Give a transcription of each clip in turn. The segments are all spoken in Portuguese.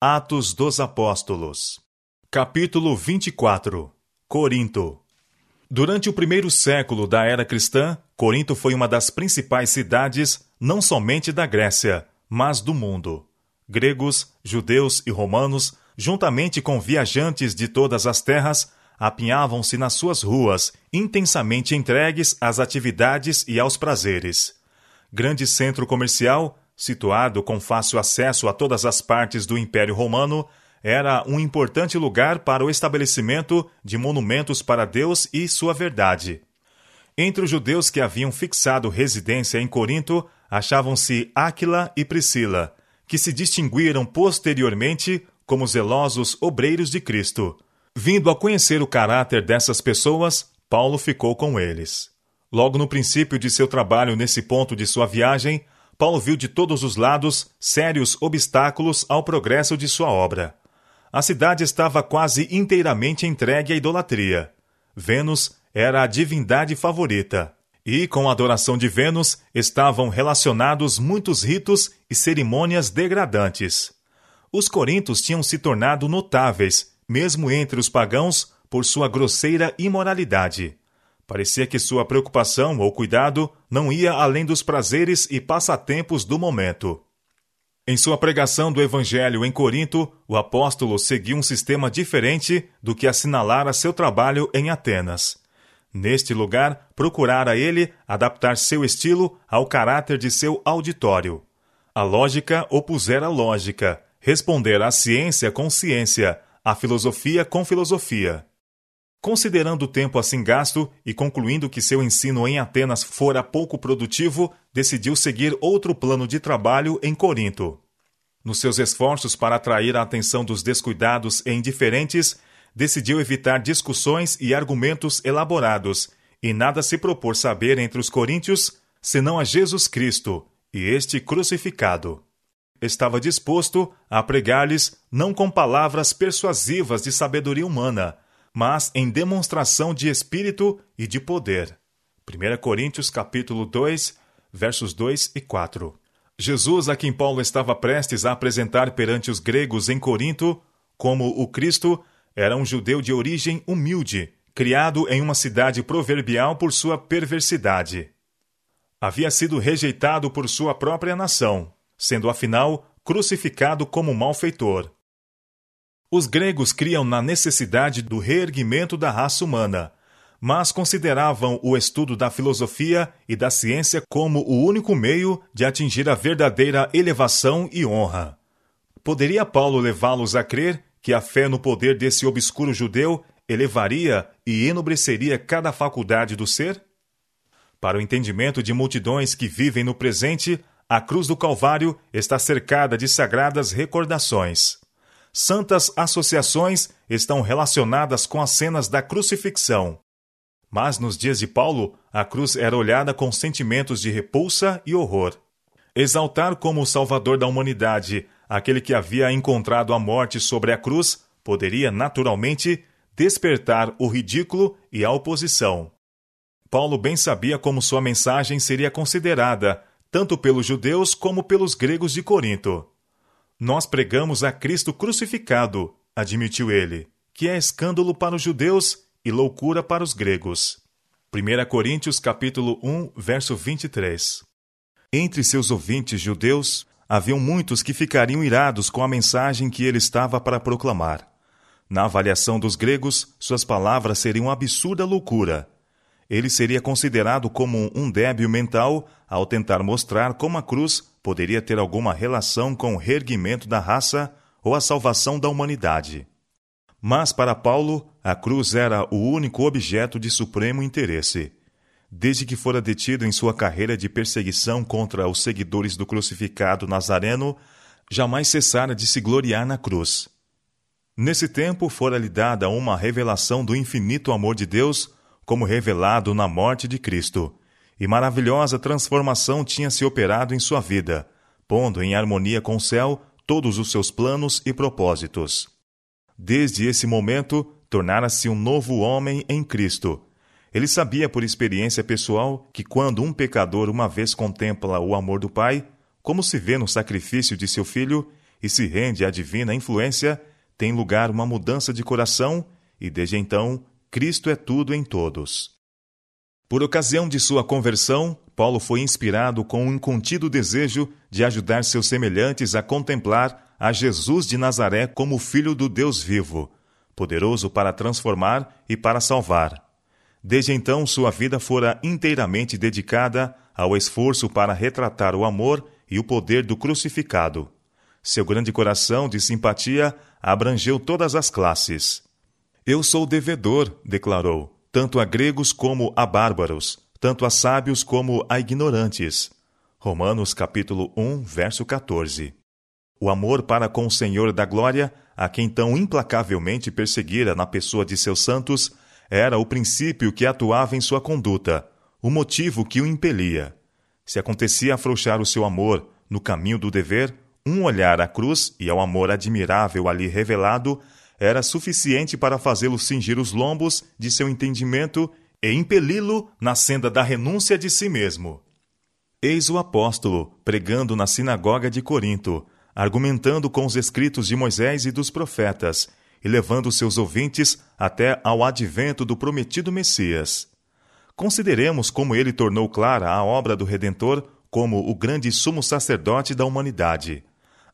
Atos dos Apóstolos. Capítulo 24 Corinto. Durante o primeiro século da era cristã, Corinto foi uma das principais cidades não somente da Grécia, mas do mundo. Gregos, judeus e romanos, juntamente com viajantes de todas as terras, apinhavam-se nas suas ruas, intensamente entregues às atividades e aos prazeres. Grande centro comercial, situado com fácil acesso a todas as partes do Império Romano, era um importante lugar para o estabelecimento de monumentos para Deus e sua verdade. Entre os judeus que haviam fixado residência em Corinto, achavam-se Áquila e Priscila, que se distinguiram posteriormente como zelosos obreiros de Cristo. Vindo a conhecer o caráter dessas pessoas, Paulo ficou com eles. Logo no princípio de seu trabalho nesse ponto de sua viagem, Paulo viu de todos os lados sérios obstáculos ao progresso de sua obra. A cidade estava quase inteiramente entregue à idolatria. Vênus era a divindade favorita. E com a adoração de Vênus estavam relacionados muitos ritos e cerimônias degradantes. Os corintos tinham se tornado notáveis, mesmo entre os pagãos, por sua grosseira imoralidade. Parecia que sua preocupação ou cuidado não ia além dos prazeres e passatempos do momento. Em sua pregação do Evangelho em Corinto, o apóstolo seguiu um sistema diferente do que assinalara seu trabalho em Atenas. Neste lugar, procurara ele adaptar seu estilo ao caráter de seu auditório. A lógica opusera lógica, responder à ciência com ciência, à filosofia com filosofia. Considerando o tempo assim gasto e concluindo que seu ensino em Atenas fora pouco produtivo, decidiu seguir outro plano de trabalho em Corinto. Nos seus esforços para atrair a atenção dos descuidados e indiferentes, decidiu evitar discussões e argumentos elaborados, e nada se propor saber entre os coríntios, senão a Jesus Cristo, e este crucificado. Estava disposto a pregar-lhes não com palavras persuasivas de sabedoria humana, mas em demonstração de espírito e de poder. 1 Coríntios capítulo 2, versos 2 e 4. Jesus, a quem Paulo estava prestes a apresentar perante os gregos em Corinto, como o Cristo, era um judeu de origem humilde, criado em uma cidade proverbial por sua perversidade. Havia sido rejeitado por sua própria nação, sendo afinal crucificado como malfeitor. Os gregos criam na necessidade do reerguimento da raça humana, mas consideravam o estudo da filosofia e da ciência como o único meio de atingir a verdadeira elevação e honra. Poderia Paulo levá-los a crer que a fé no poder desse obscuro judeu elevaria e enobreceria cada faculdade do ser? Para o entendimento de multidões que vivem no presente, a cruz do Calvário está cercada de sagradas recordações santas associações estão relacionadas com as cenas da crucifixão. Mas nos dias de Paulo, a cruz era olhada com sentimentos de repulsa e horror. Exaltar como o Salvador da humanidade aquele que havia encontrado a morte sobre a cruz poderia, naturalmente, despertar o ridículo e a oposição. Paulo bem sabia como sua mensagem seria considerada, tanto pelos judeus como pelos gregos de Corinto. Nós pregamos a Cristo crucificado, admitiu ele, que é escândalo para os judeus e loucura para os gregos. 1 Coríntios capítulo 1, verso 23. Entre seus ouvintes judeus, haviam muitos que ficariam irados com a mensagem que ele estava para proclamar. Na avaliação dos gregos, suas palavras seriam absurda loucura. Ele seria considerado como um débil mental ao tentar mostrar como a cruz poderia ter alguma relação com o reerguimento da raça ou a salvação da humanidade. Mas para Paulo, a cruz era o único objeto de supremo interesse. Desde que fora detido em sua carreira de perseguição contra os seguidores do crucificado Nazareno, jamais cessara de se gloriar na cruz. Nesse tempo fora-lhe dada uma revelação do infinito amor de Deus, como revelado na morte de Cristo, e maravilhosa transformação tinha se operado em sua vida, pondo em harmonia com o céu todos os seus planos e propósitos. Desde esse momento, tornara-se um novo homem em Cristo. Ele sabia por experiência pessoal que quando um pecador uma vez contempla o amor do Pai, como se vê no sacrifício de seu filho, e se rende à divina influência, tem lugar uma mudança de coração e desde então Cristo é tudo em todos. Por ocasião de sua conversão, Paulo foi inspirado com um incontido desejo de ajudar seus semelhantes a contemplar a Jesus de Nazaré como Filho do Deus vivo, poderoso para transformar e para salvar. Desde então, sua vida fora inteiramente dedicada ao esforço para retratar o amor e o poder do crucificado. Seu grande coração de simpatia abrangeu todas as classes. Eu sou devedor, declarou, tanto a gregos como a bárbaros, tanto a sábios como a ignorantes. Romanos capítulo 1, verso 14. O amor para com o Senhor da glória, a quem tão implacavelmente perseguira na pessoa de seus santos, era o princípio que atuava em sua conduta, o motivo que o impelia. Se acontecia afrouxar o seu amor no caminho do dever, um olhar à cruz e ao amor admirável ali revelado era suficiente para fazê-lo cingir os lombos de seu entendimento e impeli-lo na senda da renúncia de si mesmo. Eis o apóstolo pregando na sinagoga de Corinto, argumentando com os escritos de Moisés e dos profetas, e levando seus ouvintes até ao advento do prometido Messias. Consideremos como ele tornou clara a obra do Redentor como o grande sumo sacerdote da humanidade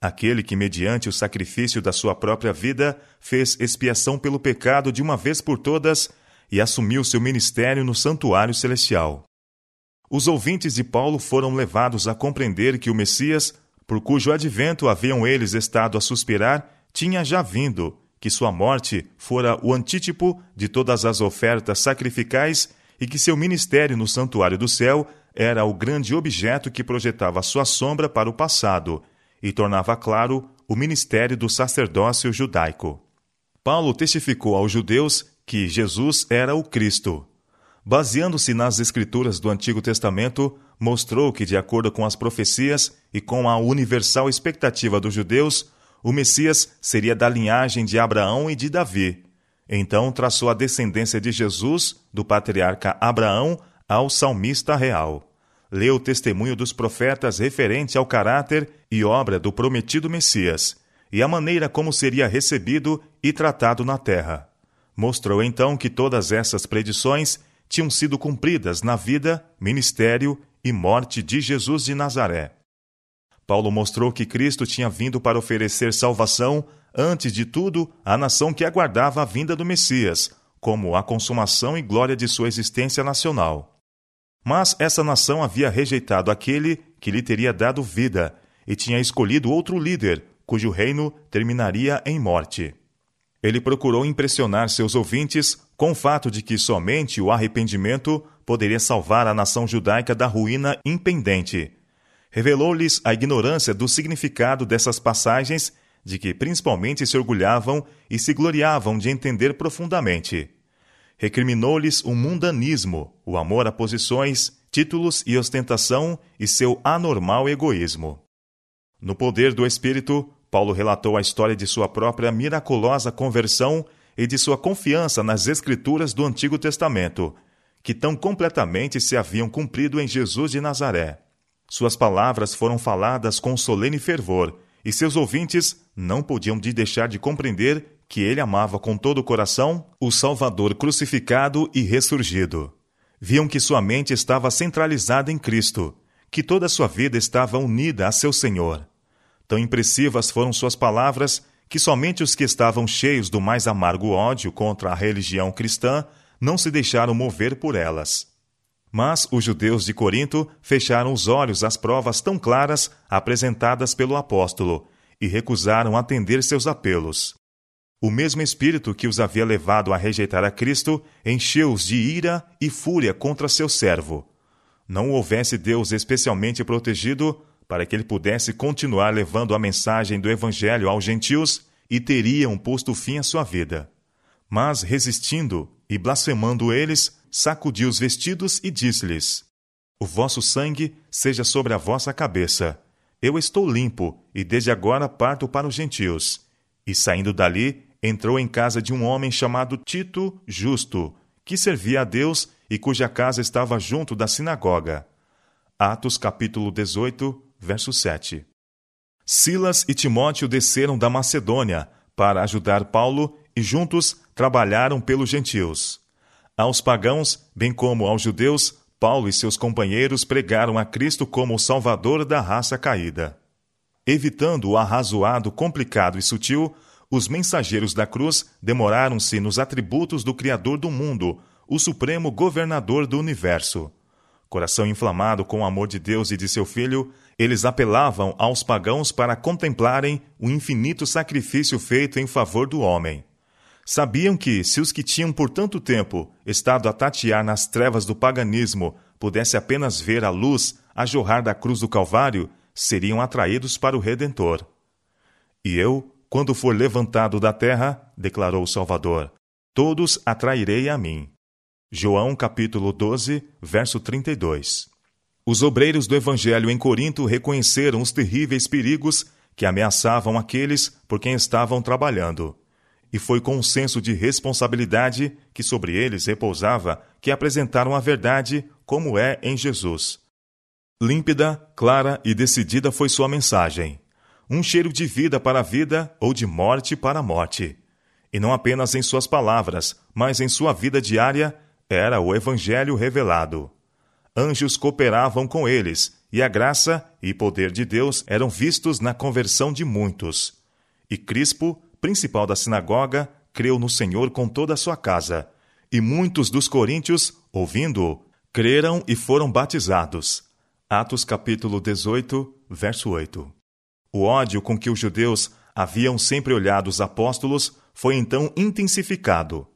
aquele que, mediante o sacrifício da sua própria vida, fez expiação pelo pecado de uma vez por todas e assumiu seu ministério no santuário celestial. Os ouvintes de Paulo foram levados a compreender que o Messias, por cujo advento haviam eles estado a suspirar, tinha já vindo, que sua morte fora o antítipo de todas as ofertas sacrificais e que seu ministério no santuário do céu era o grande objeto que projetava sua sombra para o passado e tornava claro o ministério do sacerdócio judaico. Paulo testificou aos judeus que Jesus era o Cristo. Baseando-se nas escrituras do Antigo Testamento, mostrou que, de acordo com as profecias e com a universal expectativa dos judeus, o Messias seria da linhagem de Abraão e de Davi. Então traçou a descendência de Jesus, do patriarca Abraão, ao salmista real leu o testemunho dos profetas referente ao caráter e obra do prometido Messias e a maneira como seria recebido e tratado na terra. Mostrou então que todas essas predições tinham sido cumpridas na vida, ministério e morte de Jesus de Nazaré. Paulo mostrou que Cristo tinha vindo para oferecer salvação, antes de tudo, à nação que aguardava a vinda do Messias, como a consumação e glória de sua existência nacional. Mas essa nação havia rejeitado aquele que lhe teria dado vida e tinha escolhido outro líder, cujo reino terminaria em morte. Ele procurou impressionar seus ouvintes com o fato de que somente o arrependimento poderia salvar a nação judaica da ruína impendente. Revelou-lhes a ignorância do significado dessas passagens, de que principalmente se orgulhavam e se gloriavam de entender profundamente recriminou-lhes o mundanismo, o amor a posições, títulos e ostentação e seu anormal egoísmo. No poder do Espírito, Paulo relatou a história de sua própria miraculosa conversão e de sua confiança nas Escrituras do Antigo Testamento, que tão completamente se haviam cumprido em Jesus de Nazaré. Suas palavras foram faladas com solene fervor, e seus ouvintes não podiam de deixar de compreender que ele amava com todo o coração o Salvador crucificado e ressurgido. Viam que sua mente estava centralizada em Cristo, que toda sua vida estava unida a seu Senhor. Tão impressivas foram suas palavras que somente os que estavam cheios do mais amargo ódio contra a religião cristã não se deixaram mover por elas. Mas os judeus de Corinto fecharam os olhos às provas tão claras apresentadas pelo apóstolo e recusaram atender seus apelos. O mesmo espírito que os havia levado a rejeitar a Cristo encheu-os de ira e fúria contra seu servo. Não houvesse Deus especialmente protegido para que ele pudesse continuar levando a mensagem do Evangelho aos gentios e teriam posto fim à sua vida. Mas, resistindo e blasfemando eles, sacudiu os vestidos e disse-lhes: O vosso sangue seja sobre a vossa cabeça. Eu estou limpo e desde agora parto para os gentios. E saindo dali, entrou em casa de um homem chamado Tito Justo, que servia a Deus e cuja casa estava junto da sinagoga. Atos capítulo 18, verso 7. Silas e Timóteo desceram da Macedônia para ajudar Paulo e juntos trabalharam pelos gentios. Aos pagãos, bem como aos judeus, Paulo e seus companheiros pregaram a Cristo como o Salvador da raça caída. Evitando o arrazoado, complicado e sutil, os mensageiros da cruz demoraram-se nos atributos do Criador do mundo, o Supremo Governador do Universo. Coração inflamado com o amor de Deus e de seu Filho, eles apelavam aos pagãos para contemplarem o infinito sacrifício feito em favor do homem. Sabiam que, se os que tinham por tanto tempo estado a tatear nas trevas do paganismo pudessem apenas ver a luz a jorrar da cruz do Calvário, seriam atraídos para o Redentor. E eu, quando for levantado da terra, declarou o Salvador, todos atrairei a mim. João capítulo 12, verso 32. Os obreiros do Evangelho em Corinto reconheceram os terríveis perigos que ameaçavam aqueles por quem estavam trabalhando. E foi com um senso de responsabilidade que sobre eles repousava que apresentaram a verdade como é em Jesus. Límpida, clara e decidida foi sua mensagem um cheiro de vida para a vida ou de morte para a morte. E não apenas em suas palavras, mas em sua vida diária, era o Evangelho revelado. Anjos cooperavam com eles, e a graça e poder de Deus eram vistos na conversão de muitos. E Crispo, principal da sinagoga, creu no Senhor com toda a sua casa. E muitos dos coríntios, ouvindo-o, creram e foram batizados. Atos capítulo 18, verso 8. O ódio com que os judeus haviam sempre olhado os apóstolos foi então intensificado.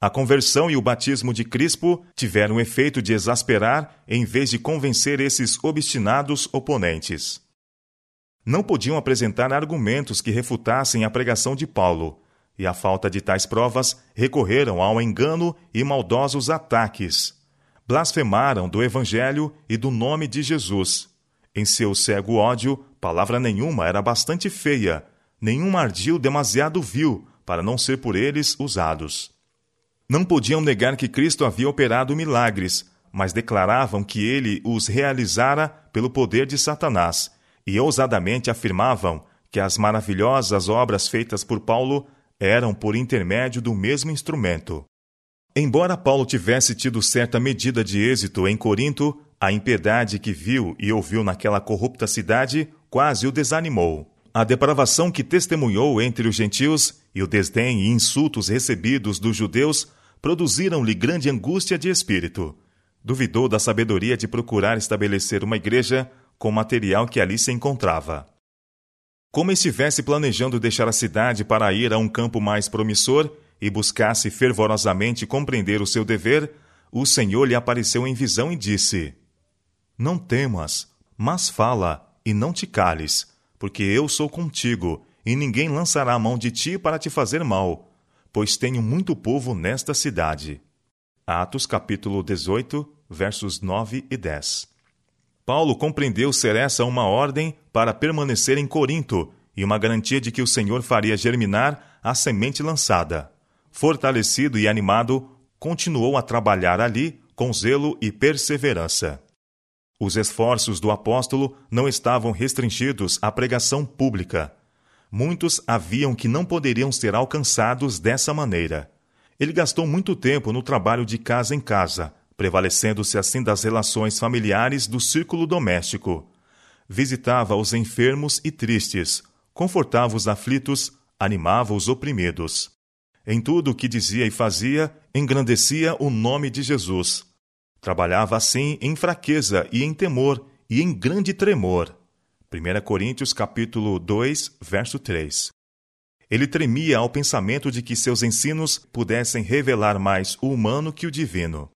A conversão e o batismo de Crispo tiveram o efeito de exasperar em vez de convencer esses obstinados oponentes. Não podiam apresentar argumentos que refutassem a pregação de Paulo, e à falta de tais provas recorreram ao engano e maldosos ataques. Blasfemaram do Evangelho e do nome de Jesus. Em seu cego ódio, Palavra nenhuma era bastante feia, nenhum ardil demasiado vil para não ser por eles usados. Não podiam negar que Cristo havia operado milagres, mas declaravam que ele os realizara pelo poder de Satanás, e ousadamente afirmavam que as maravilhosas obras feitas por Paulo eram por intermédio do mesmo instrumento. Embora Paulo tivesse tido certa medida de êxito em Corinto, a impiedade que viu e ouviu naquela corrupta cidade quase o desanimou. A depravação que testemunhou entre os gentios e o desdém e insultos recebidos dos judeus produziram-lhe grande angústia de espírito. Duvidou da sabedoria de procurar estabelecer uma igreja com o material que ali se encontrava. Como estivesse planejando deixar a cidade para ir a um campo mais promissor e buscasse fervorosamente compreender o seu dever, o Senhor lhe apareceu em visão e disse: Não temas, mas fala e não te cales, porque eu sou contigo, e ninguém lançará a mão de ti para te fazer mal, pois tenho muito povo nesta cidade. Atos capítulo 18, versos 9 e 10. Paulo compreendeu ser essa uma ordem para permanecer em Corinto e uma garantia de que o Senhor faria germinar a semente lançada. Fortalecido e animado, continuou a trabalhar ali com zelo e perseverança. Os esforços do apóstolo não estavam restringidos à pregação pública. Muitos haviam que não poderiam ser alcançados dessa maneira. Ele gastou muito tempo no trabalho de casa em casa, prevalecendo-se assim das relações familiares do círculo doméstico. Visitava os enfermos e tristes, confortava os aflitos, animava os oprimidos. Em tudo o que dizia e fazia, engrandecia o nome de Jesus Trabalhava assim em fraqueza e em temor e em grande tremor. 1 Coríntios capítulo 2, verso 3. Ele tremia ao pensamento de que seus ensinos pudessem revelar mais o humano que o divino.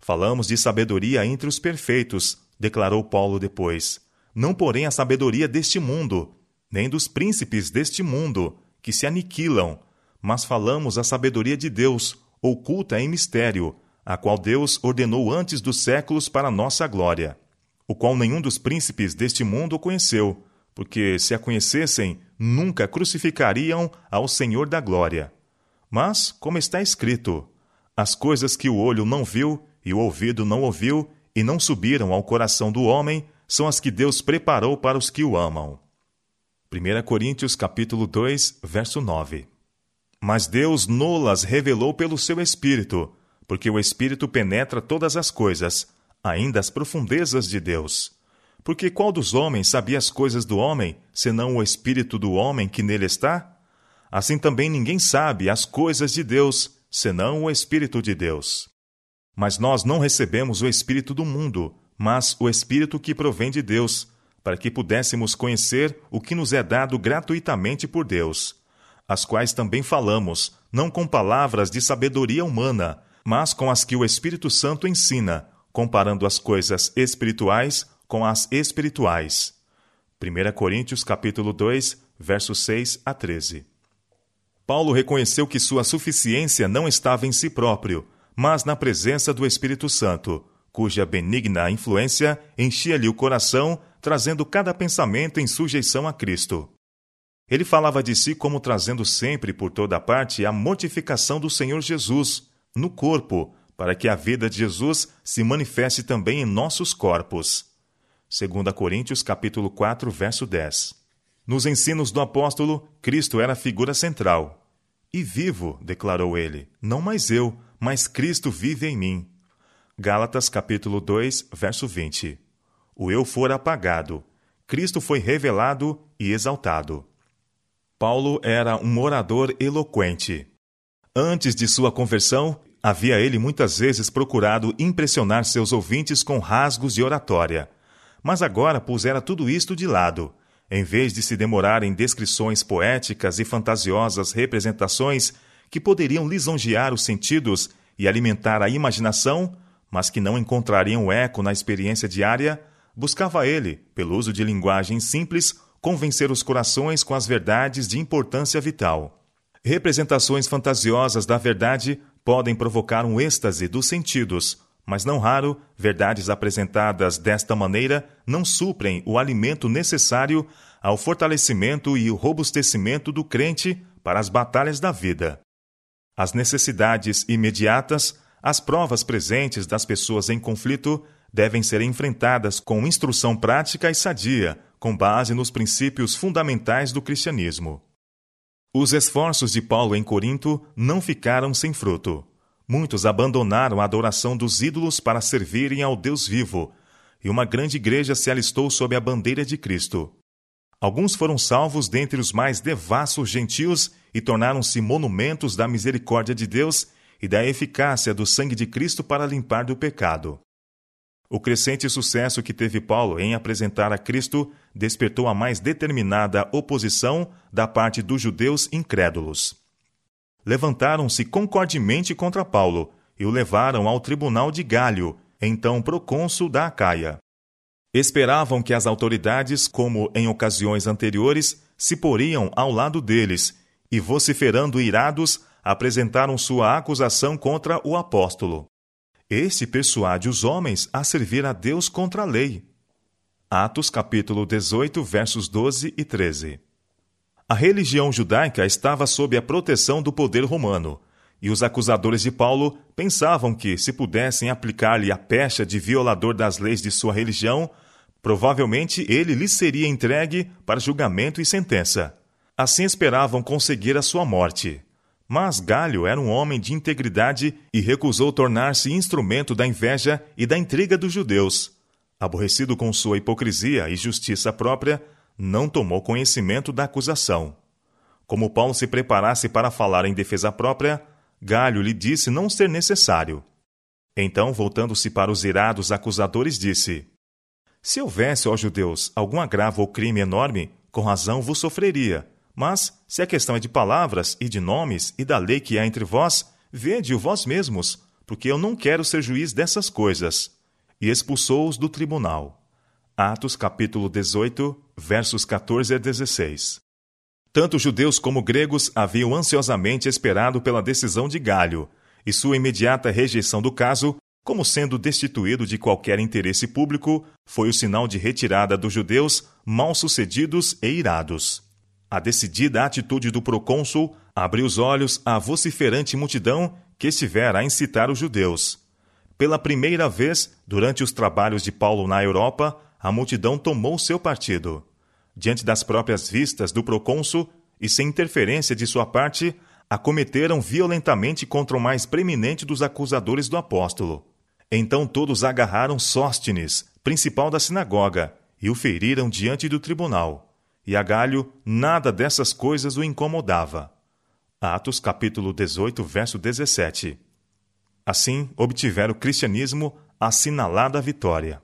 Falamos de sabedoria entre os perfeitos, declarou Paulo depois. Não, porém, a sabedoria deste mundo, nem dos príncipes deste mundo, que se aniquilam, mas falamos a sabedoria de Deus, oculta em mistério, a qual Deus ordenou antes dos séculos para nossa glória, o qual nenhum dos príncipes deste mundo conheceu, porque se a conhecessem, nunca crucificariam ao Senhor da glória. Mas, como está escrito, as coisas que o olho não viu e o ouvido não ouviu e não subiram ao coração do homem são as que Deus preparou para os que o amam. 1 Coríntios capítulo 2, verso 9. Mas Deus nolas revelou pelo seu Espírito, porque o Espírito penetra todas as coisas, ainda as profundezas de Deus. Porque qual dos homens sabia as coisas do homem, senão o Espírito do homem que nele está? Assim também ninguém sabe as coisas de Deus, senão o Espírito de Deus. Mas nós não recebemos o Espírito do mundo, mas o Espírito que provém de Deus, para que pudéssemos conhecer o que nos é dado gratuitamente por Deus, as quais também falamos, não com palavras de sabedoria humana, mas com as que o Espírito Santo ensina, comparando as coisas espirituais com as espirituais. 1 Coríntios capítulo 2, versos 6 a 13. Paulo reconheceu que sua suficiência não estava em si próprio, mas na presença do Espírito Santo, cuja benigna influência enchia-lhe o coração trazendo cada pensamento em sujeição a Cristo. Ele falava de si como trazendo sempre por toda parte a mortificação do Senhor Jesus, no corpo, para que a vida de Jesus se manifeste também em nossos corpos. 2 Coríntios capítulo 4, verso 10. Nos ensinos do apóstolo, Cristo era a figura central. E vivo, declarou ele, não mais eu, mas Cristo vive em mim. Gálatas capítulo 2, verso 20 o eu for apagado, Cristo foi revelado e exaltado. Paulo era um orador eloquente. Antes de sua conversão, havia ele muitas vezes procurado impressionar seus ouvintes com rasgos de oratória. Mas agora pusera tudo isto de lado. Em vez de se demorar em descrições poéticas e fantasiosas representações que poderiam lisonjear os sentidos e alimentar a imaginação, mas que não encontrariam eco na experiência diária, buscava ele, pelo uso de linguagem simples, convencer os corações com as verdades de importância vital. Representações fantasiosas da verdade podem provocar um êxtase dos sentidos, mas não raro, verdades apresentadas desta maneira não suprem o alimento necessário ao fortalecimento e o robustecimento do crente para as batalhas da vida. As necessidades imediatas, as provas presentes das pessoas em conflito devem ser enfrentadas com instrução prática e sadia, com base nos princípios fundamentais do cristianismo. Os esforços de Paulo em Corinto não ficaram sem fruto. Muitos abandonaram a adoração dos ídolos para servirem ao Deus vivo, e uma grande igreja se alistou sob a bandeira de Cristo. Alguns foram salvos dentre os mais devassos gentios e tornaram-se monumentos da misericórdia de Deus e da eficácia do sangue de Cristo para limpar do pecado. O crescente sucesso que teve Paulo em apresentar a Cristo despertou a mais determinada oposição da parte dos judeus incrédulos. Levantaram-se concordemente contra Paulo e o levaram ao tribunal de Gálio, então procônsul da Acaia. Esperavam que as autoridades, como em ocasiões anteriores, se poriam ao lado deles e, vociferando irados, apresentaram sua acusação contra o apóstolo. Este persuade os homens a servir a Deus contra a lei. Atos capítulo 18, versos 12 e 13. A religião judaica estava sob a proteção do poder romano, e os acusadores de Paulo pensavam que, se pudessem aplicar-lhe a pecha de violador das leis de sua religião, provavelmente ele lhe seria entregue para julgamento e sentença. Assim esperavam conseguir a sua morte. Mas Galho era um homem de integridade e recusou tornar-se instrumento da inveja e da intriga dos judeus. Aborrecido com sua hipocrisia e justiça própria, não tomou conhecimento da acusação. Como Paulo se preparasse para falar em defesa própria, Galho lhe disse não ser necessário. Então, voltando-se para os irados acusadores, disse: Se houvesse, ó judeus, algum agravo ou crime enorme, com razão vos sofreria mas, se a questão é de palavras e de nomes e da lei que há entre vós, vede-o vós mesmos, porque eu não quero ser juiz dessas coisas. E expulsou-os do tribunal. Atos capítulo 18, versos 14 a 16. Tanto judeus como gregos haviam ansiosamente esperado pela decisão de Galho, e sua imediata rejeição do caso, como sendo destituído de qualquer interesse público, foi o sinal de retirada dos judeus mal sucedidos e irados. A decidida atitude do procônsul abriu os olhos à vociferante multidão que estivera a incitar os judeus. Pela primeira vez, durante os trabalhos de Paulo na Europa, a multidão tomou seu partido. diante das próprias vistas do procônsul e sem interferência de sua parte, acometeram violentamente contra o mais preeminente dos acusadores do apóstolo. Então todos agarraram Sóstenes, principal da sinagoga, e o feriram diante do tribunal. E a Galho nada dessas coisas o incomodava. Atos capítulo 18, verso 17. Assim, obtiveram o cristianismo assinalada vitória.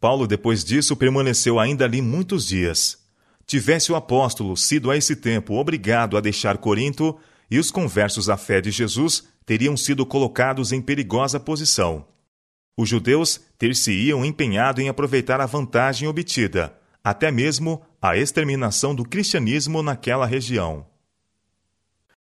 Paulo, depois disso, permaneceu ainda ali muitos dias. Tivesse o apóstolo sido a esse tempo obrigado a deixar Corinto, e os conversos à fé de Jesus teriam sido colocados em perigosa posição. Os judeus ter-se-iam empenhado em aproveitar a vantagem obtida, até mesmo a exterminação do cristianismo naquela região.